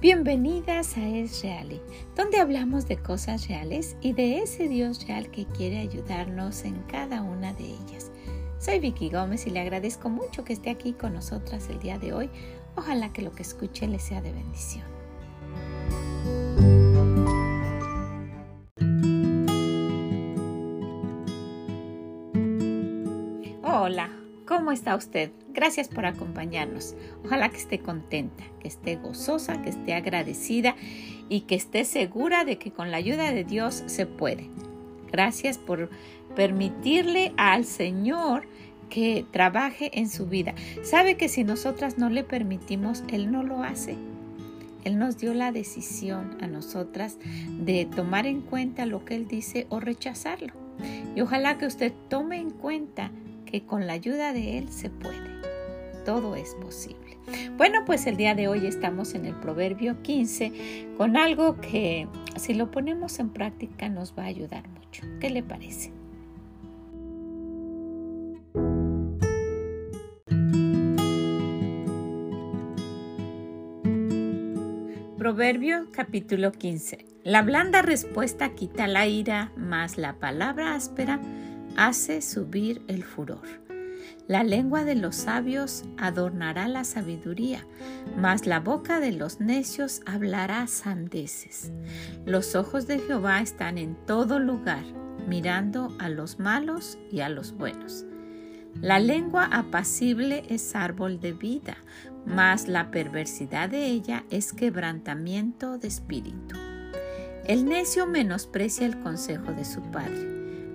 bienvenidas a Es Real, donde hablamos de cosas reales y de ese Dios real que quiere ayudarnos en cada una de ellas. Soy Vicky Gómez y le agradezco mucho que esté aquí con nosotras el día de hoy. Ojalá que lo que escuche le sea de bendición. ¿Cómo está usted? Gracias por acompañarnos. Ojalá que esté contenta, que esté gozosa, que esté agradecida y que esté segura de que con la ayuda de Dios se puede. Gracias por permitirle al Señor que trabaje en su vida. Sabe que si nosotras no le permitimos, Él no lo hace. Él nos dio la decisión a nosotras de tomar en cuenta lo que Él dice o rechazarlo. Y ojalá que usted tome en cuenta que con la ayuda de Él se puede. Todo es posible. Bueno, pues el día de hoy estamos en el Proverbio 15 con algo que si lo ponemos en práctica nos va a ayudar mucho. ¿Qué le parece? Proverbio capítulo 15. La blanda respuesta quita la ira, mas la palabra áspera hace subir el furor. La lengua de los sabios adornará la sabiduría, mas la boca de los necios hablará sandeces. Los ojos de Jehová están en todo lugar, mirando a los malos y a los buenos. La lengua apacible es árbol de vida, mas la perversidad de ella es quebrantamiento de espíritu. El necio menosprecia el consejo de su padre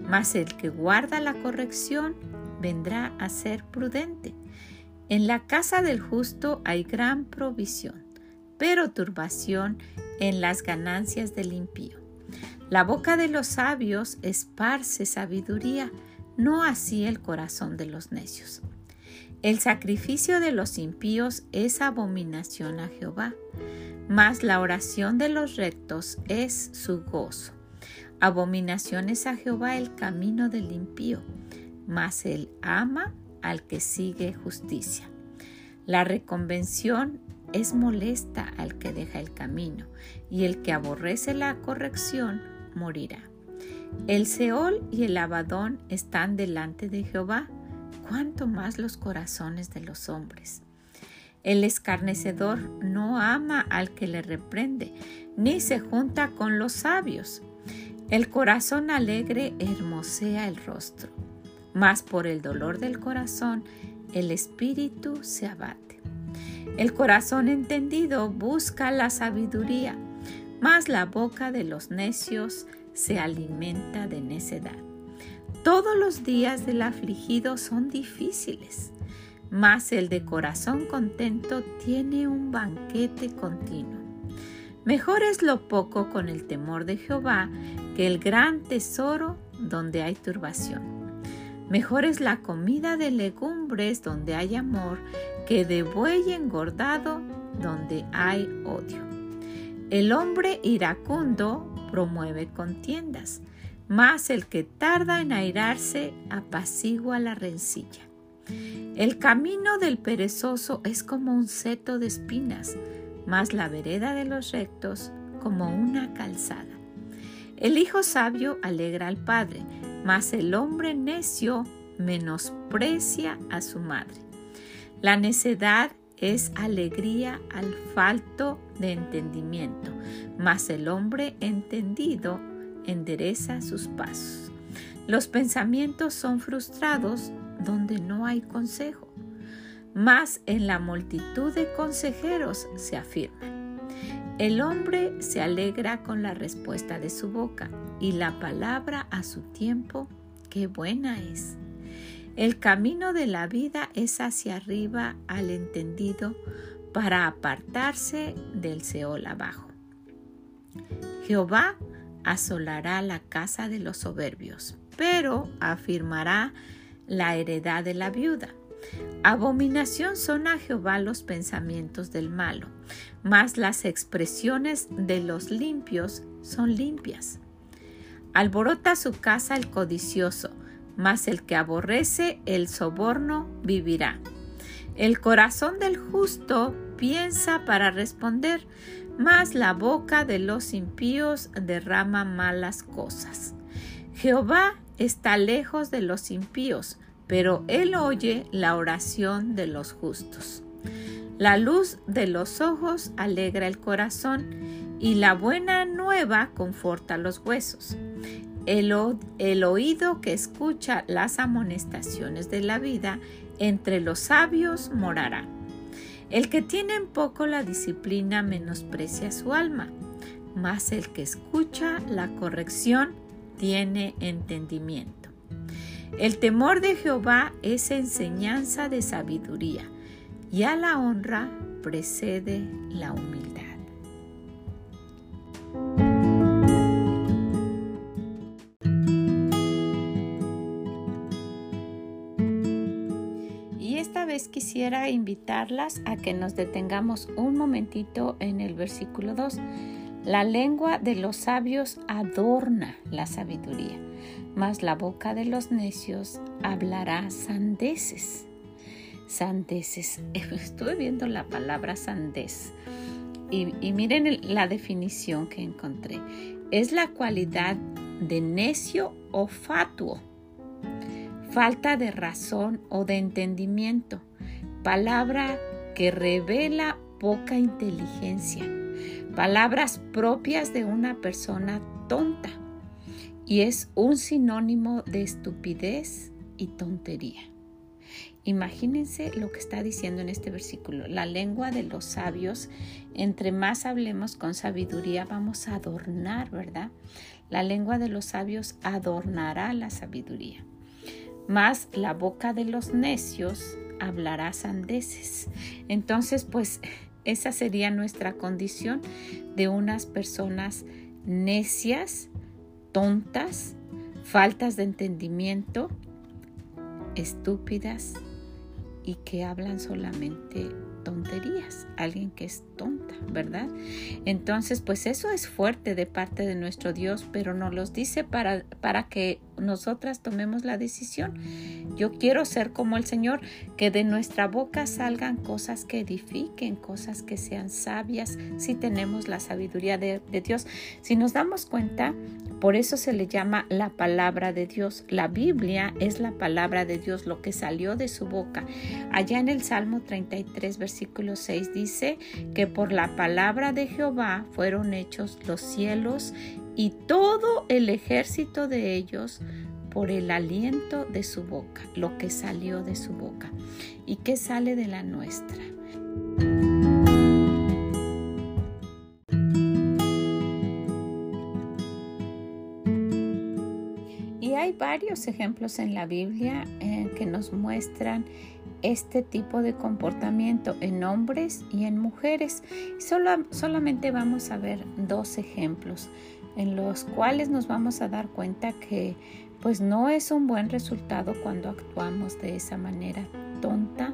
mas el que guarda la corrección vendrá a ser prudente. En la casa del justo hay gran provisión, pero turbación en las ganancias del impío. La boca de los sabios esparce sabiduría, no así el corazón de los necios. El sacrificio de los impíos es abominación a Jehová, mas la oración de los rectos es su gozo. Abominación es a Jehová el camino del impío, mas él ama al que sigue justicia. La reconvención es molesta al que deja el camino, y el que aborrece la corrección morirá. El Seol y el Abadón están delante de Jehová, cuanto más los corazones de los hombres. El escarnecedor no ama al que le reprende, ni se junta con los sabios. El corazón alegre hermosea el rostro, mas por el dolor del corazón el espíritu se abate. El corazón entendido busca la sabiduría, mas la boca de los necios se alimenta de necedad. Todos los días del afligido son difíciles, mas el de corazón contento tiene un banquete continuo. Mejor es lo poco con el temor de Jehová que el gran tesoro donde hay turbación. Mejor es la comida de legumbres donde hay amor que de buey engordado donde hay odio. El hombre iracundo promueve contiendas, mas el que tarda en airarse apacigua la rencilla. El camino del perezoso es como un seto de espinas, mas la vereda de los rectos como una calzada. El hijo sabio alegra al padre, mas el hombre necio menosprecia a su madre. La necedad es alegría al falto de entendimiento, mas el hombre entendido endereza sus pasos. Los pensamientos son frustrados donde no hay consejo más en la multitud de consejeros se afirman. El hombre se alegra con la respuesta de su boca y la palabra a su tiempo, qué buena es. El camino de la vida es hacia arriba al entendido para apartarse del Seol abajo. Jehová asolará la casa de los soberbios, pero afirmará la heredad de la viuda. Abominación son a Jehová los pensamientos del malo, mas las expresiones de los limpios son limpias. Alborota su casa el codicioso, mas el que aborrece el soborno vivirá. El corazón del justo piensa para responder, mas la boca de los impíos derrama malas cosas. Jehová está lejos de los impíos, pero él oye la oración de los justos. La luz de los ojos alegra el corazón y la buena nueva conforta los huesos. El, el, oído que escucha las amonestaciones de la vida entre los sabios morará. El que tiene en poco la disciplina menosprecia su alma, mas el que escucha la corrección tiene entendimiento. El temor de Jehová es enseñanza de sabiduría, y a la honra precede la humildad. Y esta vez quisiera invitarlas a que nos detengamos un momentito en el versículo 2 la lengua de los sabios adorna la sabiduría, mas la boca de los necios hablará sandeces. Sandeces. Estuve viendo la palabra sandez y, y miren la definición que encontré. Es la cualidad de necio o fatuo, falta de razón o de entendimiento, palabra que revela poca inteligencia palabras propias de una persona tonta y es un sinónimo de estupidez y tontería. Imagínense lo que está diciendo en este versículo. La lengua de los sabios, entre más hablemos con sabiduría, vamos a adornar, ¿verdad? La lengua de los sabios adornará la sabiduría. Más la boca de los necios hablará sandeces. Entonces, pues esa sería nuestra condición de unas personas necias, tontas, faltas de entendimiento, estúpidas y que hablan solamente tonterías, alguien que es tonta, ¿verdad? Entonces, pues eso es fuerte de parte de nuestro Dios, pero nos los dice para, para que nosotras tomemos la decisión. Yo quiero ser como el Señor, que de nuestra boca salgan cosas que edifiquen, cosas que sean sabias, si tenemos la sabiduría de, de Dios. Si nos damos cuenta, por eso se le llama la palabra de Dios. La Biblia es la palabra de Dios, lo que salió de su boca. Allá en el Salmo 33, versículo 6 dice que por la palabra de Jehová fueron hechos los cielos y todo el ejército de ellos por el aliento de su boca, lo que salió de su boca. ¿Y qué sale de la nuestra? Hay varios ejemplos en la Biblia eh, que nos muestran este tipo de comportamiento en hombres y en mujeres. Solo, solamente vamos a ver dos ejemplos en los cuales nos vamos a dar cuenta que pues no es un buen resultado cuando actuamos de esa manera tonta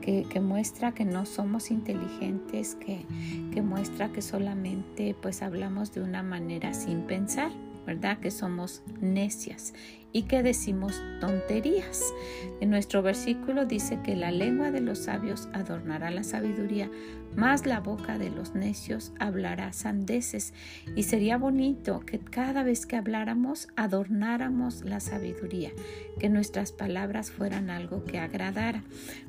que, muestra que no somos inteligentes, que, que muestra que solamente pues hablamos de una manera sin pensar. ¿Verdad? Que somos necias y que decimos tonterías. En nuestro versículo dice que la lengua de los sabios adornará la sabiduría, más la boca de los necios hablará sandeces. Y sería bonito que cada vez que habláramos adornáramos la sabiduría, que nuestras palabras fueran algo que agradara,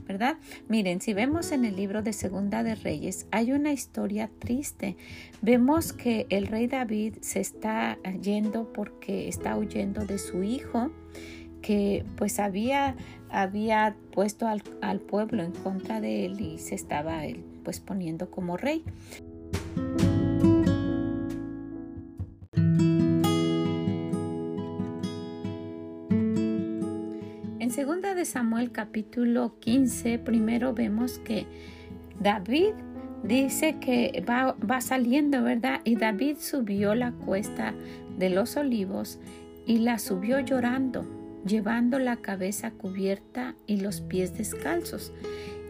¿verdad? Miren, si vemos en el libro de Segunda de Reyes, hay una historia triste. Vemos que el rey David se está yendo porque está huyendo de su hijo que pues había, había puesto al, al, pueblo en contra de él y se estaba él pues poniendo como rey. En segunda de Samuel capítulo 15 primero vemos que David dice que va, va saliendo, ¿verdad? Y David subió la cuesta de los olivos y la subió llorando, llevando la cabeza cubierta y los pies descalzos.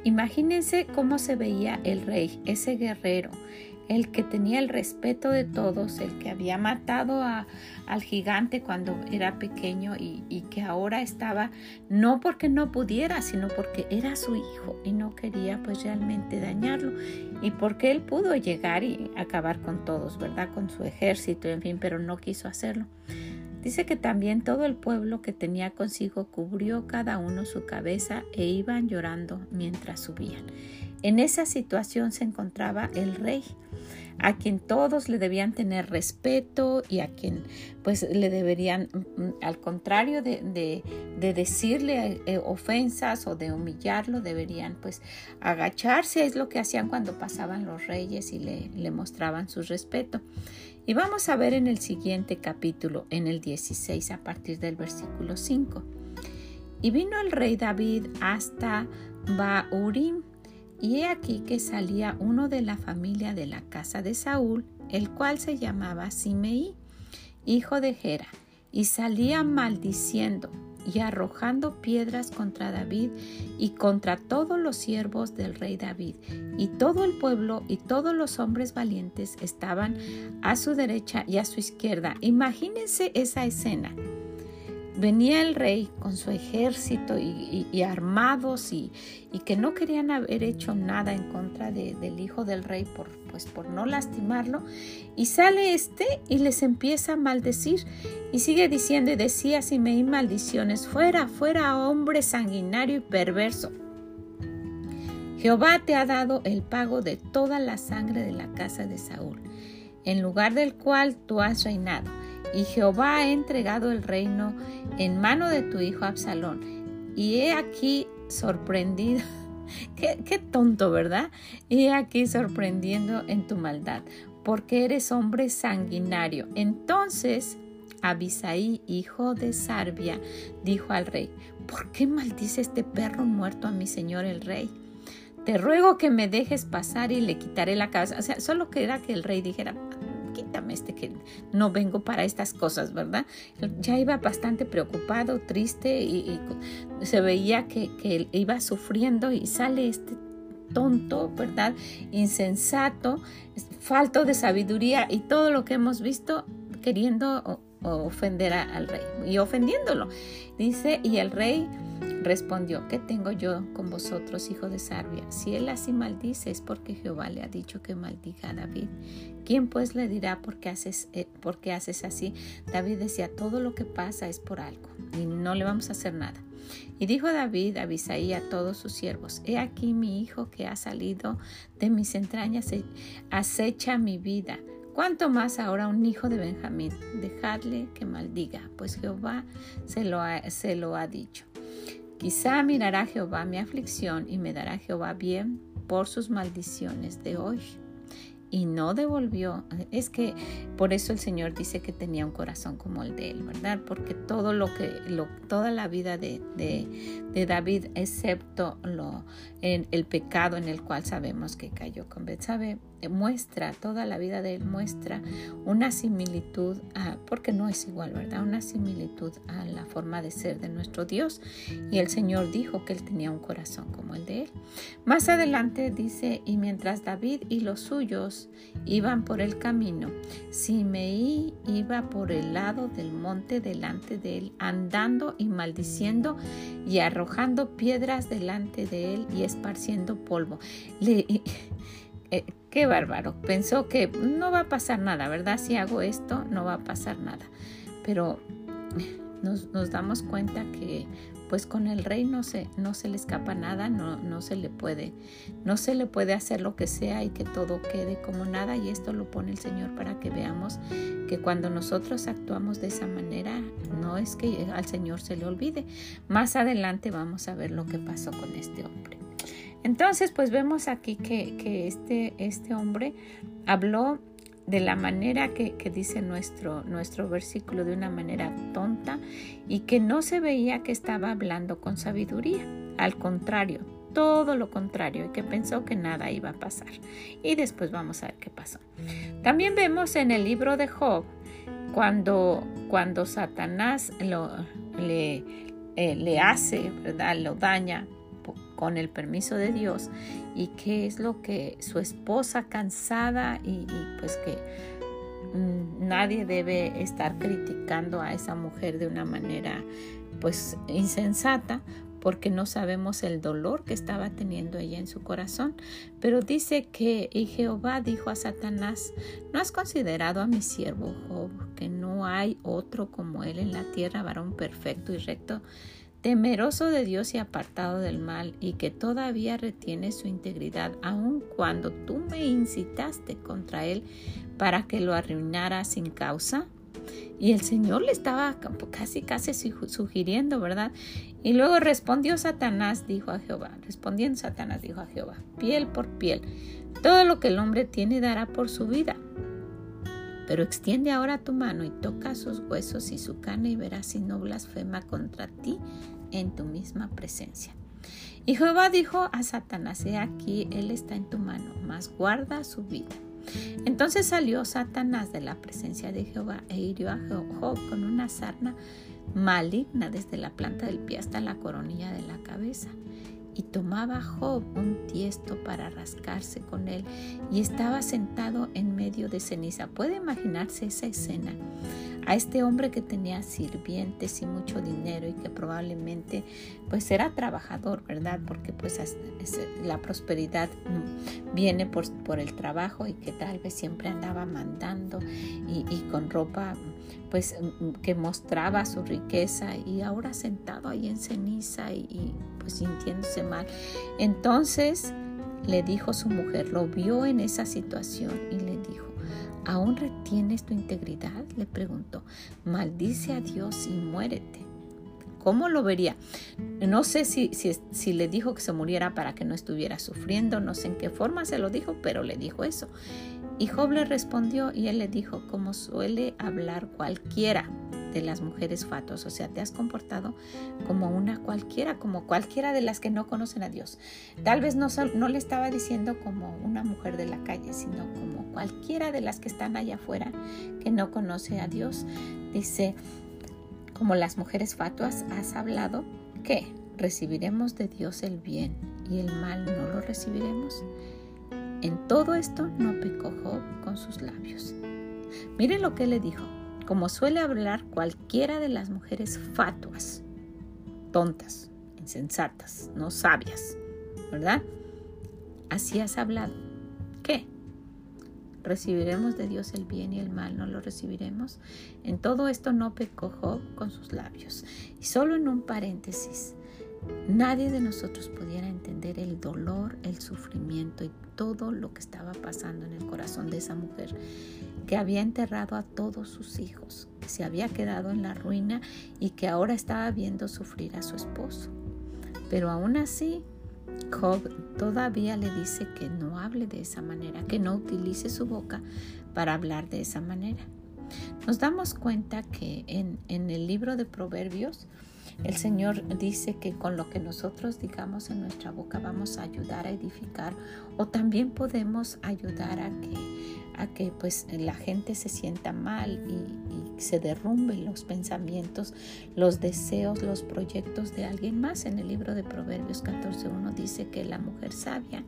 Imagínense cómo se veía el rey, ese guerrero, el que tenía el respeto de todos, el que había matado a, al gigante cuando era pequeño y, y, que ahora estaba no porque no pudiera, sino porque era su hijo y no quería pues realmente dañarlo y porque él pudo llegar y acabar con todos, ¿verdad? Con su ejército, en fin, pero no quiso hacerlo. Dice que también todo el pueblo que tenía consigo cubrió cada uno su cabeza e iban llorando mientras subían. En esa situación se encontraba el rey, a quien todos le debían tener respeto y a quien pues le deberían, mm, mm, al contrario de, decirle eh, ofensas o de humillarlo, deberían pues agacharse, es lo que hacían cuando pasaban los reyes y le mostraban su respeto. Y vamos a ver en el siguiente capítulo, en el 16, a partir del versículo 5. Y vino el rey David hasta Baurim, y he aquí que salía uno de la familia de la casa de Saúl, el cual se llamaba Simeí, hijo de Gera, y salía maldiciendo y arrojando piedras contra David y contra todos los siervos del rey David. Y todo el pueblo y todos los hombres valientes estaban a su derecha y a su izquierda. Imagínense esa escena venía el rey con su ejército y, armados y, que no querían haber hecho nada en contra del hijo del rey por, pues, por no lastimarlo. Y sale este y les empieza a maldecir y sigue diciendo y decía Simeí maldiciones, fuera, fuera hombre sanguinario y perverso. Jehová te ha dado el pago de toda la sangre de la casa de Saúl, en lugar del cual tú has reinado y Jehová ha entregado el reino en mano de tu hijo Absalón. Y he aquí sorprendido. Qué, tonto, ¿verdad? He aquí sorprendiendo en tu maldad, porque eres hombre sanguinario. Entonces Abisaí, hijo de Sarbia, dijo al rey, ¿por qué maldice este perro muerto a mi señor el rey? Te ruego que me dejes pasar y le quitaré la cabeza. O sea, solo queda que el rey dijera, quítame este que no vengo para estas cosas, ¿verdad? Ya iba bastante preocupado, triste y, se veía que, que iba sufriendo y sale este tonto, ¿verdad? Insensato, falto de sabiduría y todo lo que hemos visto queriendo ofender al rey y ofendiéndolo. Dice, y el rey respondió, ¿qué tengo yo con vosotros, hijo de Sarbia? Si él así maldice es porque Jehová le ha dicho que maldiga a David. ¿Quién pues le dirá por qué haces, eh, por qué haces así? David decía, todo lo que pasa es por algo y no le vamos a hacer nada. Y dijo David a a todos sus siervos, He aquí mi hijo que ha salido de mis entrañas, acecha mi vida ¿Cuánto más ahora un hijo de Benjamín? Dejadle que maldiga, pues Jehová se lo ha, dicho. Quizá mirará Jehová mi aflicción y me dará Jehová bien por sus maldiciones de hoy y no devolvió. Es que por eso el Señor dice que tenía un corazón como el de él, ¿verdad? Porque todo lo que, toda la vida de, de, David, excepto lo, en el pecado en el cual sabemos que cayó con Betsabe, muestra, toda la vida de él muestra una similitud, a, porque no es igual, ¿verdad? Una similitud a la forma de ser de nuestro Dios. Y el Señor dijo que él tenía un corazón como el de él. Más adelante dice, y mientras David y los suyos iban por el camino, Simeí iba por el lado del monte delante de él, andando y maldiciendo y arrojando piedras delante de él y esparciendo polvo. Le, eh, qué bárbaro. Pensó que no va a pasar nada, ¿verdad? Si hago esto, no va a pasar nada. Pero nos, nos damos cuenta que pues con el rey no se, no se le escapa nada, no, no, se le puede, no se le puede hacer lo que sea y que todo quede como nada. Y esto lo pone el Señor para que veamos que cuando nosotros actuamos de esa manera, no es que al Señor se le olvide. Más adelante vamos a ver lo que pasó con este hombre. Entonces, pues vemos aquí que, este, este, hombre habló de la manera que, dice nuestro, nuestro versículo, de una manera tonta y que no se veía que estaba hablando con sabiduría. Al contrario, todo lo contrario, y que pensó que nada iba a pasar. Y después vamos a ver qué pasó. También vemos en el libro de Job, cuando, cuando Satanás lo, le, eh, le hace, ¿verdad? lo daña con el permiso de Dios y qué es lo que su esposa cansada y, pues que mm, nadie debe estar criticando a esa mujer de una manera pues insensata porque no sabemos el dolor que estaba teniendo ella en su corazón. Pero dice que y Jehová dijo a Satanás, ¿no has considerado a mi siervo Job, que no hay otro como él en la tierra, varón perfecto y recto? Temeroso de Dios y apartado del mal, y que todavía retiene su integridad, aun cuando tú me incitaste contra él para que lo arruinara sin causa. Y el Señor le estaba casi, casi sugiriendo, ¿verdad? Y luego respondió Satanás, dijo a Jehová, respondiendo Satanás, dijo a Jehová, piel por piel, todo lo que el hombre tiene dará por su vida. Pero extiende ahora tu mano y toca sus huesos y su carne y verás si no blasfema contra ti en tu misma presencia. Y Jehová dijo a Satanás, he aquí, él está en tu mano, mas guarda su vida. Entonces salió Satanás de la presencia de Jehová e hirió a Job con una sarna maligna desde la planta del pie hasta la coronilla de la cabeza. Y tomaba Job un tiesto para rascarse con él y estaba sentado en medio de ceniza. ¿Puede imaginarse esa escena? A este hombre que tenía sirvientes y mucho dinero y que probablemente pues era trabajador, ¿verdad? Porque pues la prosperidad mm, viene por, el trabajo y que tal vez siempre andaba mandando y, con ropa pues que mostraba su riqueza y ahora sentado ahí en ceniza y, pues sintiéndose mal. Entonces le dijo su mujer, lo vio en esa situación y le dijo, ¿aún retienes tu integridad? Le preguntó, maldice a Dios y muérete. ¿Cómo lo vería? No sé si, si, si, le dijo que se muriera para que no estuviera sufriendo, no sé en qué forma se lo dijo, pero le dijo eso. Y Job le respondió y él le dijo, como suele hablar cualquiera de las mujeres fatuas, o sea, te has comportado como una cualquiera, como cualquiera de las que no conocen a Dios. Tal vez no, no le estaba diciendo como una mujer de la calle, sino como cualquiera de las que están allá afuera que no conoce a Dios. Dice, como las mujeres fatuas, has hablado que recibiremos de Dios el bien y el mal no lo recibiremos. En todo esto no pecó con sus labios. Miren lo que le dijo, como suele hablar cualquiera de las mujeres fatuas, tontas, insensatas, no sabias, ¿verdad? Así has hablado. ¿Qué? ¿Recibiremos de Dios el bien y el mal? ¿No lo recibiremos? En todo esto no pecó con sus labios. Y solo en un paréntesis, Nadie de nosotros pudiera entender el dolor, el sufrimiento y todo lo que estaba pasando en el corazón de esa mujer que había enterrado a todos sus hijos, que se había quedado en la ruina y que ahora estaba viendo sufrir a su esposo. Pero aún así, Job todavía le dice que no hable de esa manera, que no utilice su boca para hablar de esa manera. Nos damos cuenta que en, en el libro de Proverbios, el Señor dice que con lo que nosotros digamos en nuestra boca vamos a ayudar a edificar o también podemos ayudar a que, a que pues la gente se sienta mal y, se derrumben los pensamientos, los deseos, los proyectos de alguien más. En el libro de Proverbios 14.1 dice que la mujer sabia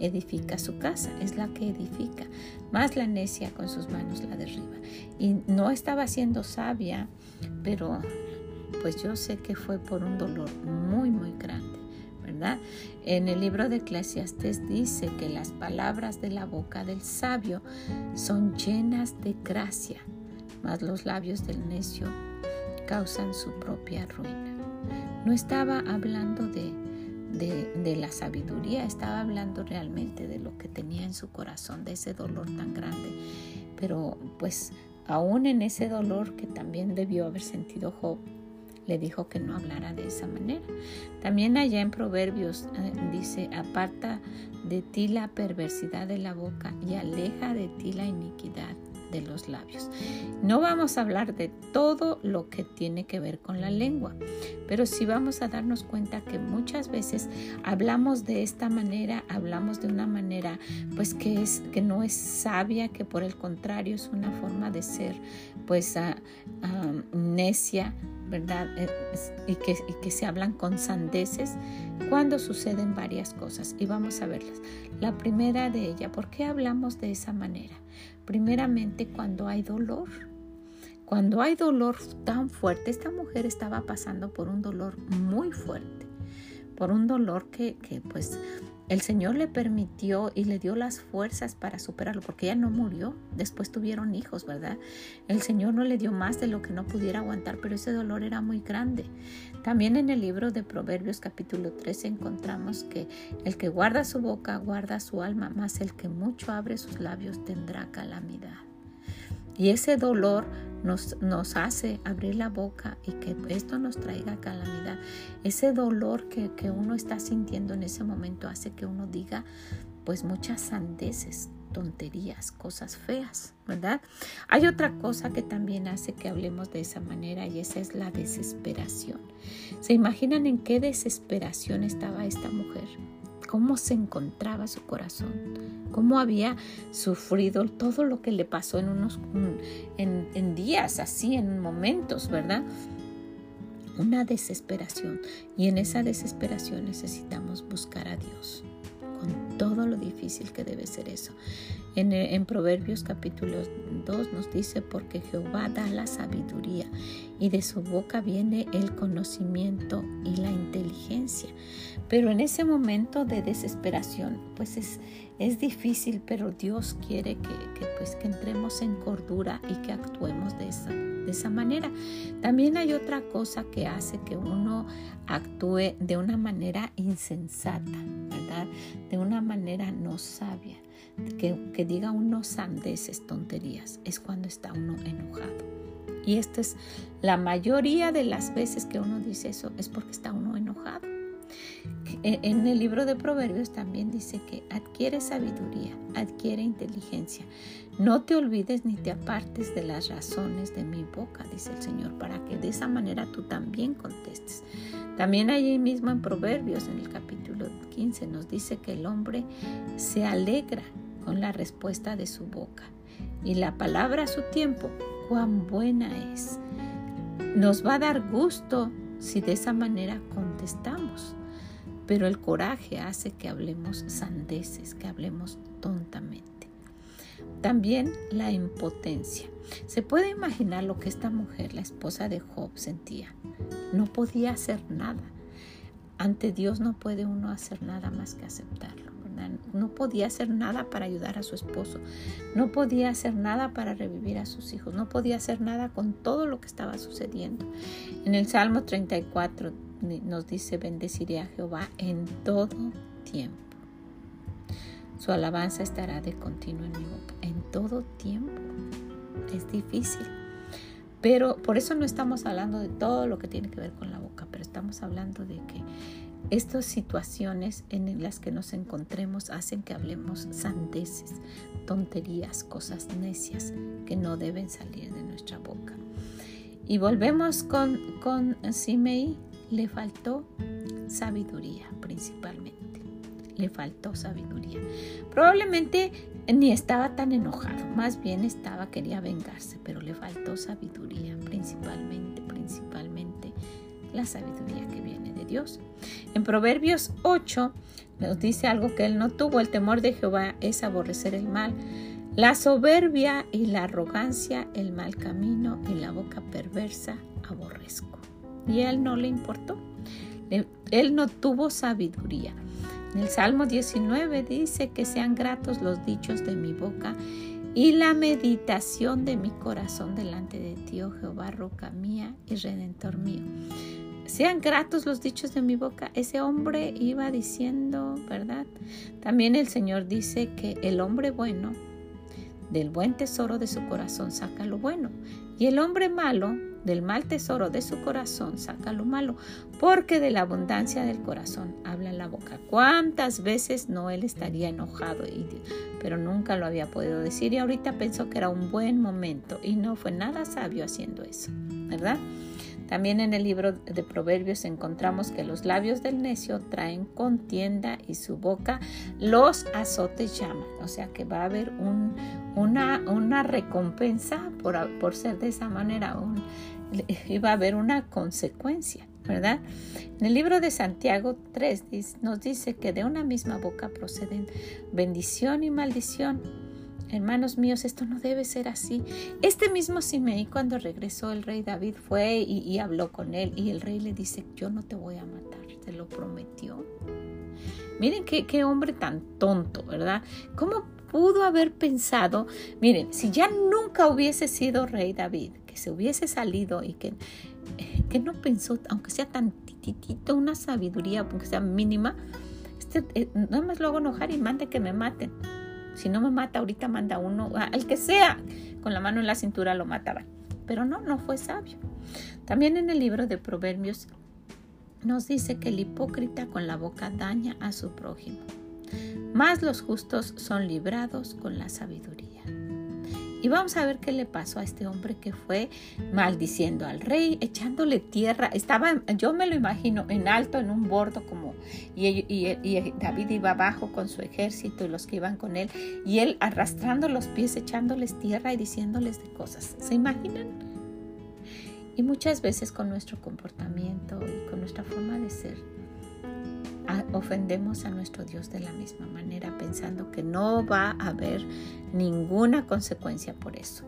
edifica su casa, es la que edifica, más la necia con sus manos la derriba. Y no estaba siendo sabia, pero pues yo sé que fue por un dolor muy, muy grande, ¿verdad? En el libro de Eclesiastes dice que las palabras de la boca del sabio son llenas de gracia, mas los labios del necio causan su propia ruina. No estaba hablando de, de, de, la sabiduría, estaba hablando realmente de lo que tenía en su corazón, de ese dolor tan grande. Pero pues aún en ese dolor que también debió haber sentido Job, le dijo que no hablara de esa manera. También allá en Proverbios eh, dice, aparta de ti la perversidad de la boca y aleja de ti la iniquidad de los labios. No vamos a hablar de todo lo que tiene que ver con la lengua, pero sí vamos a darnos cuenta que muchas veces hablamos de esta manera, hablamos de una manera pues que es que no es sabia, que por el contrario es una forma de ser pues uh, necia, ¿verdad? Eh, y que, y que se hablan con sandeces cuando suceden varias cosas. Y vamos a verlas. La primera de ella, ¿por qué hablamos de esa manera? Primeramente cuando hay dolor. Cuando hay dolor tan fuerte, esta mujer estaba pasando por un dolor muy fuerte, por un dolor que, que pues el Señor le permitió y le dio las fuerzas para superarlo, porque ella no murió, después tuvieron hijos, ¿verdad? El Señor no le dio más de lo que no pudiera aguantar, pero ese dolor era muy grande. También en el libro de Proverbios capítulo 13 encontramos que el que guarda su boca guarda su alma, más el que mucho abre sus labios tendrá calamidad. Y ese dolor nos, nos, hace abrir la boca y que esto nos traiga calamidad. Ese dolor que, que, uno está sintiendo en ese momento hace que uno diga pues muchas sandeces, tonterías, cosas feas, ¿verdad? Hay otra cosa que también hace que hablemos de esa manera y esa es la desesperación. ¿Se imaginan en qué desesperación estaba esta mujer? Cómo se encontraba su corazón, cómo había sufrido todo lo que le pasó en unos en, en días, así, en momentos, ¿verdad? Una desesperación. Y en esa desesperación necesitamos buscar a Dios con todo lo difícil que debe ser eso. En, Proverbios capítulo 2 nos dice, porque Jehová da la sabiduría y de su boca viene el conocimiento y la inteligencia. Pero en ese momento de desesperación, pues es, es difícil, pero Dios quiere que, pues, que entremos en cordura y que actuemos de esa, de esa manera. También hay otra cosa que hace que uno actúe de una manera insensata, ¿verdad? De una manera no sabia, que, que diga uno sandeces, tonterías, es cuando está uno enojado. Y esta es la mayoría de las veces que uno dice eso, es porque está uno enojado. En el libro de Proverbios también dice que adquiere sabiduría, adquiere inteligencia. No te olvides ni te apartes de las razones de mi boca, dice el Señor, para que de esa manera tú también contestes. También allí mismo en Proverbios, en el capítulo 15, nos dice que el hombre se alegra con la respuesta de su boca y la palabra a su tiempo, cuán buena es. Nos va a dar gusto si de esa manera contestamos. Pero el coraje hace que hablemos sandeces, que hablemos tontamente. También la impotencia. Se puede imaginar lo que esta mujer, la esposa de Job, sentía. No podía hacer nada. Ante Dios no puede uno hacer nada más que aceptarlo. No podía hacer nada para ayudar a su esposo. No podía hacer nada para revivir a sus hijos. No podía hacer nada con todo lo que estaba sucediendo. En el Salmo 34 nos dice, bendeciré a Jehová en todo tiempo. Su alabanza estará de continuo en mi boca, en todo tiempo. Es difícil. Pero por eso no estamos hablando de todo lo que tiene que ver con la boca, pero estamos hablando de que estas situaciones en las que nos encontremos hacen que hablemos sandeces, tonterías, cosas necias que no deben salir de nuestra boca. Y volvemos con, con Simei le faltó sabiduría principalmente. Le faltó sabiduría. Probablemente ni estaba tan enojado, más bien estaba, quería vengarse, pero le faltó sabiduría principalmente, principalmente la sabiduría que viene de Dios. En Proverbios 8 nos dice algo que él no tuvo, el temor de Jehová es aborrecer el mal. La soberbia y la arrogancia, el mal camino y la boca perversa aborrezco y él no le importó. Él no tuvo sabiduría. En el Salmo 19 dice que sean gratos los dichos de mi boca y la meditación de mi corazón delante de ti, oh Jehová, roca mía y redentor mío. Sean gratos los dichos de mi boca. Ese hombre iba diciendo, ¿verdad? También el Señor dice que el hombre bueno, del buen tesoro de su corazón saca lo bueno, y el hombre malo del mal tesoro de su corazón saca lo malo, porque de la abundancia del corazón habla la boca. ¿Cuántas veces no él estaría enojado? pero nunca lo había podido decir y ahorita pensó que era un buen momento y no fue nada sabio haciendo eso, ¿verdad? También en el libro de Proverbios encontramos que los labios del necio traen contienda y su boca los azotes llaman. O sea que va a haber una, una, recompensa por, por, ser de esa manera, y va a haber una consecuencia. ¿verdad? En el libro de Santiago 3 nos dice que de una misma boca proceden bendición y maldición. Hermanos míos, esto no debe ser así. Este mismo Simeí, cuando regresó el rey David, fue y, habló con él y el rey le dice, yo no te voy a matar, te lo prometió. Miren qué, qué hombre tan tonto, ¿verdad? ¿Cómo pudo haber pensado, miren, si ya nunca hubiese sido rey David, que se hubiese salido y que, que no pensó, aunque sea tantitito, una sabiduría, aunque sea mínima, este, eh, nada más lo hago enojar y mande que me maten. Si no me mata ahorita, manda uno, al que sea, con la mano en la cintura lo mataban. Pero no, no fue sabio. También en el libro de Proverbios nos dice que el hipócrita con la boca daña a su prójimo, más los justos son librados con la sabiduría. Y vamos a ver qué le pasó a este hombre que fue maldiciendo al rey, echándole tierra. Estaba, yo me lo imagino, en alto, en un bordo como, y, David iba abajo con su ejército y los que iban con él, y él arrastrando los pies, echándoles tierra y diciéndoles de cosas. ¿Se imaginan? Y muchas veces con nuestro comportamiento y con nuestra forma de ser, ofendemos a nuestro Dios de la misma manera, pensando que no va a haber ninguna consecuencia por eso.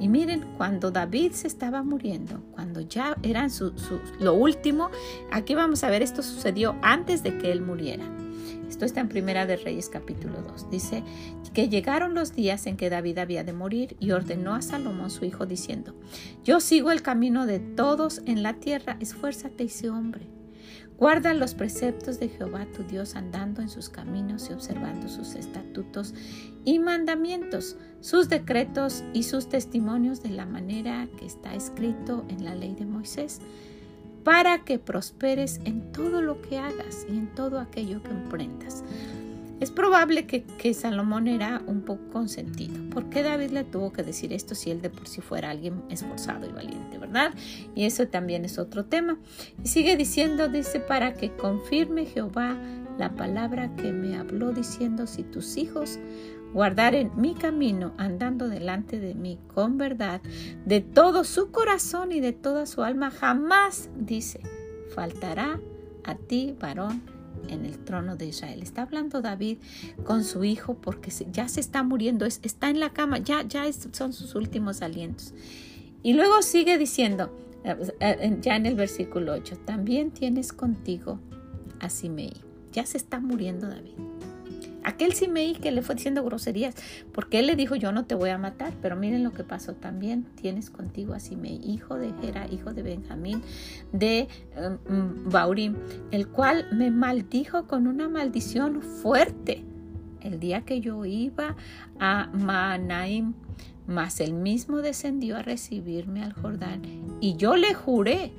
Y miren, cuando David se estaba muriendo, cuando ya eran su, lo último, aquí vamos a ver, esto sucedió antes de que él muriera. Esto está en Primera de Reyes capítulo 2. Dice que llegaron los días en que David había de morir y ordenó a Salomón su hijo diciendo, yo sigo el camino de todos en la tierra, esfuérzate y sé hombre Guarda los preceptos de Jehová tu Dios andando en sus caminos y observando sus estatutos y mandamientos, sus decretos y sus testimonios de la manera que está escrito en la ley de Moisés, para que prosperes en todo lo que hagas y en todo aquello que emprendas. Es probable que, Salomón era un poco consentido. ¿Por qué David le tuvo que decir esto si él de por sí fuera alguien esforzado y valiente, verdad? Y eso también es otro tema. Y sigue diciendo, dice, para que confirme Jehová la palabra que me habló diciendo, si tus hijos guardaren mi camino andando delante de mí con verdad, de todo su corazón y de toda su alma, jamás, dice, faltará a ti, varón, en el trono de Israel. Está hablando David con su hijo porque ya se está muriendo, está en la cama, ya, ya son sus últimos alientos. Y luego sigue diciendo, eh, ya en el versículo 8, también tienes contigo a Simei. Ya se está muriendo David. Aquel Simei que le fue diciendo groserías, porque él le dijo, yo no te voy a matar, pero miren lo que pasó también. Tienes contigo a Simei, hijo de Gera, hijo de Benjamín, de um, Baurim, el cual me maldijo con una maldición fuerte el día que yo iba a Manaim, mas él mismo descendió a recibirme al Jordán, y yo le juré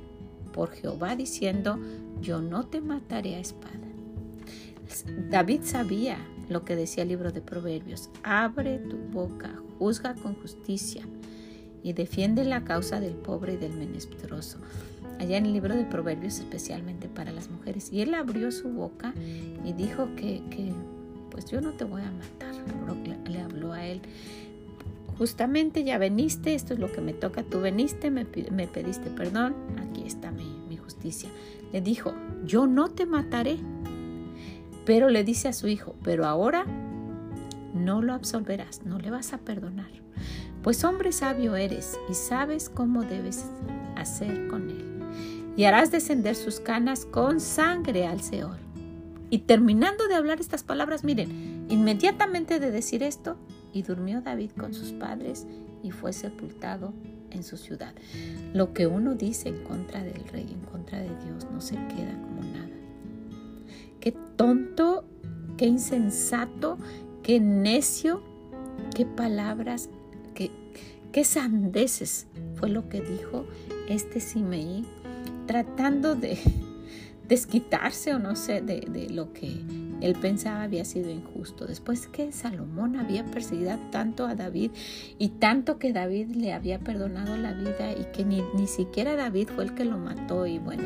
por Jehová diciendo, yo no te mataré a espada. David sabía lo que decía el libro de Proverbios, abre tu boca, juzga con justicia y defiende la causa del pobre y del menesteroso. Allá en el libro de Proverbios, especialmente para las mujeres. Y él abrió su boca y dijo que, pues yo no te voy a matar. Le habló a él. Justamente ya veniste, esto es lo que me toca, tú veniste, me, pediste perdón, aquí está mi justicia. Le dijo, yo no te mataré, pero le dice a su hijo, pero ahora no lo absolverás, no le vas a perdonar, pues hombre sabio eres y sabes cómo debes hacer con él. Y harás descender sus canas con sangre al Seol. Y terminando de hablar estas palabras, miren, inmediatamente de decir esto, y durmió David con sus padres y fue sepultado en su ciudad. Lo que uno dice en contra del rey, en contra de Dios, no se queda como nada. Qué tonto, qué insensato, qué necio, qué palabras, qué, qué sandeces fue lo que dijo este Simeí tratando de desquitarse o no sé de, lo que él pensaba había sido injusto. Después que Salomón había perseguido tanto a David y tanto que David le había perdonado la vida y que ni, ni siquiera David fue el que lo mató y bueno,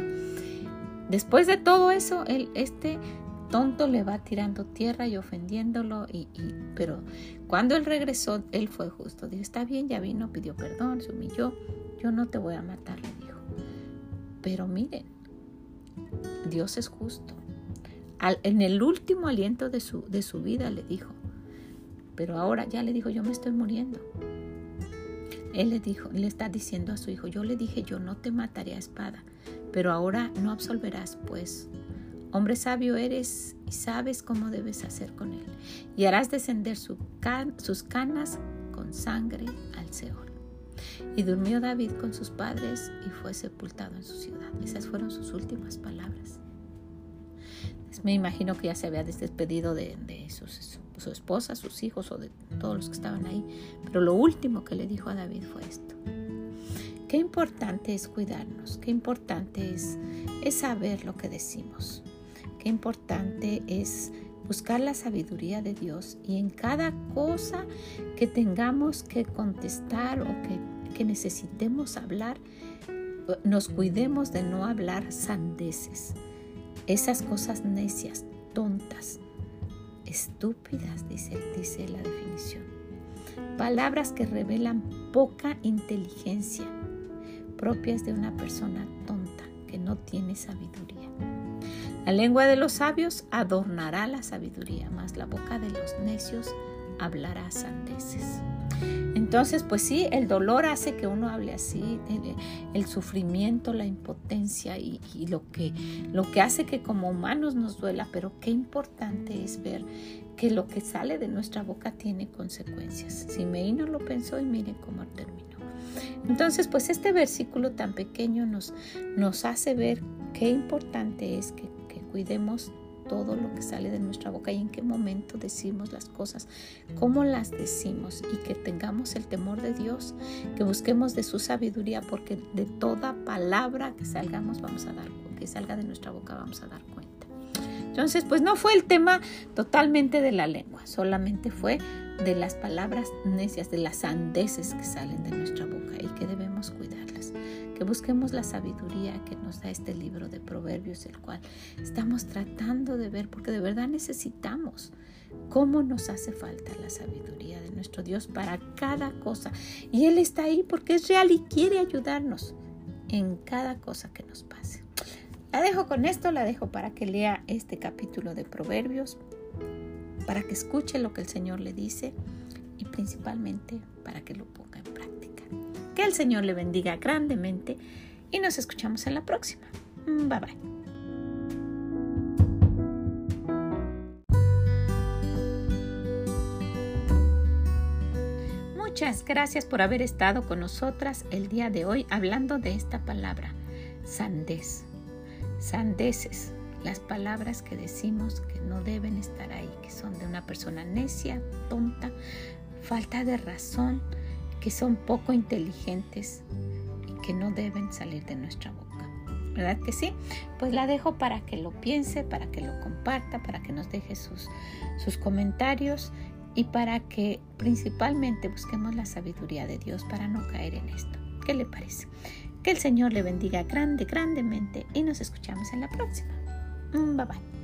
después de todo eso, él, este tonto le va tirando tierra y ofendiéndolo, y, pero cuando él regresó, él fue justo. Dijo, está bien, ya vino, pidió perdón, se humilló, yo no te voy a matar, le dijo. Pero miren, Dios es justo. en el último aliento de su, de su vida le dijo, pero ahora ya le dijo, yo me estoy muriendo. Él le dijo, le está diciendo a su hijo, yo le dije, yo no te mataré a espada, pero ahora no absolverás, pues Hombre sabio eres y sabes cómo debes hacer con él, y harás descender sus canas con sangre al Seol. Y durmió David con sus padres y fue sepultado en su ciudad. Esas fueron sus últimas palabras. Me imagino que ya se había despedido de, su esposa, sus hijos o de todos los que estaban ahí. Pero lo último que le dijo a David fue esto. Qué importante es cuidarnos, qué importante es, saber lo que decimos qué importante es buscar la sabiduría de Dios y en cada cosa que tengamos que contestar o que, necesitemos hablar, nos cuidemos de no hablar sandeces, esas cosas necias, tontas, estúpidas, dice la definición. Palabras que revelan poca inteligencia, propias de una persona tonta que no tiene sabiduría. La lengua de los sabios adornará la sabiduría, mas la boca de los necios hablará sandeces. Entonces, pues sí, el dolor hace que uno hable así, el, sufrimiento, la impotencia y, lo, que, lo que hace que como humanos nos duela, pero qué importante es ver que lo que sale de nuestra boca tiene consecuencias. Simeí no lo pensó y mire cómo terminó. Entonces, pues este versículo tan pequeño nos, nos hace ver qué importante es que cuidemos todo lo que sale de nuestra boca y en qué momento decimos las cosas, cómo las decimos y que tengamos el temor de Dios, que busquemos de su sabiduría, porque de toda palabra que salgamos vamos a dar, que salga de nuestra boca vamos a dar cuenta. Entonces, pues no fue el tema totalmente de la lengua, solamente fue de las palabras necias, de las sandeces que salen de nuestra boca y que debemos cuidarlas que busquemos la sabiduría que nos da este libro de Proverbios, el cual estamos tratando de ver, porque de verdad necesitamos cómo nos hace falta la sabiduría de nuestro Dios para cada cosa. Y Él está ahí porque es real y quiere ayudarnos en cada cosa que nos pase. La dejo con esto, la dejo para que lea este capítulo de Proverbios, para que escuche lo que el Señor le dice y principalmente para que lo ponga en práctica. Que el Señor le bendiga grandemente y nos escuchamos en la próxima. Mm, bye bye. Muchas gracias por haber estado con nosotras el día de hoy hablando de esta palabra, sandez. Sandeces, las palabras que decimos que no deben estar ahí, que son de una persona necia, tonta, falta de razón, que son poco inteligentes y que no deben salir de nuestra boca. ¿Verdad que sí? Pues la dejo para que lo piense, para que lo comparta, para que nos deje sus, sus comentarios y para que principalmente busquemos la sabiduría de Dios para no caer en esto. ¿Qué le parece? Que el Señor le bendiga grande, grandemente y nos escuchamos en la próxima. Mm, bye bye.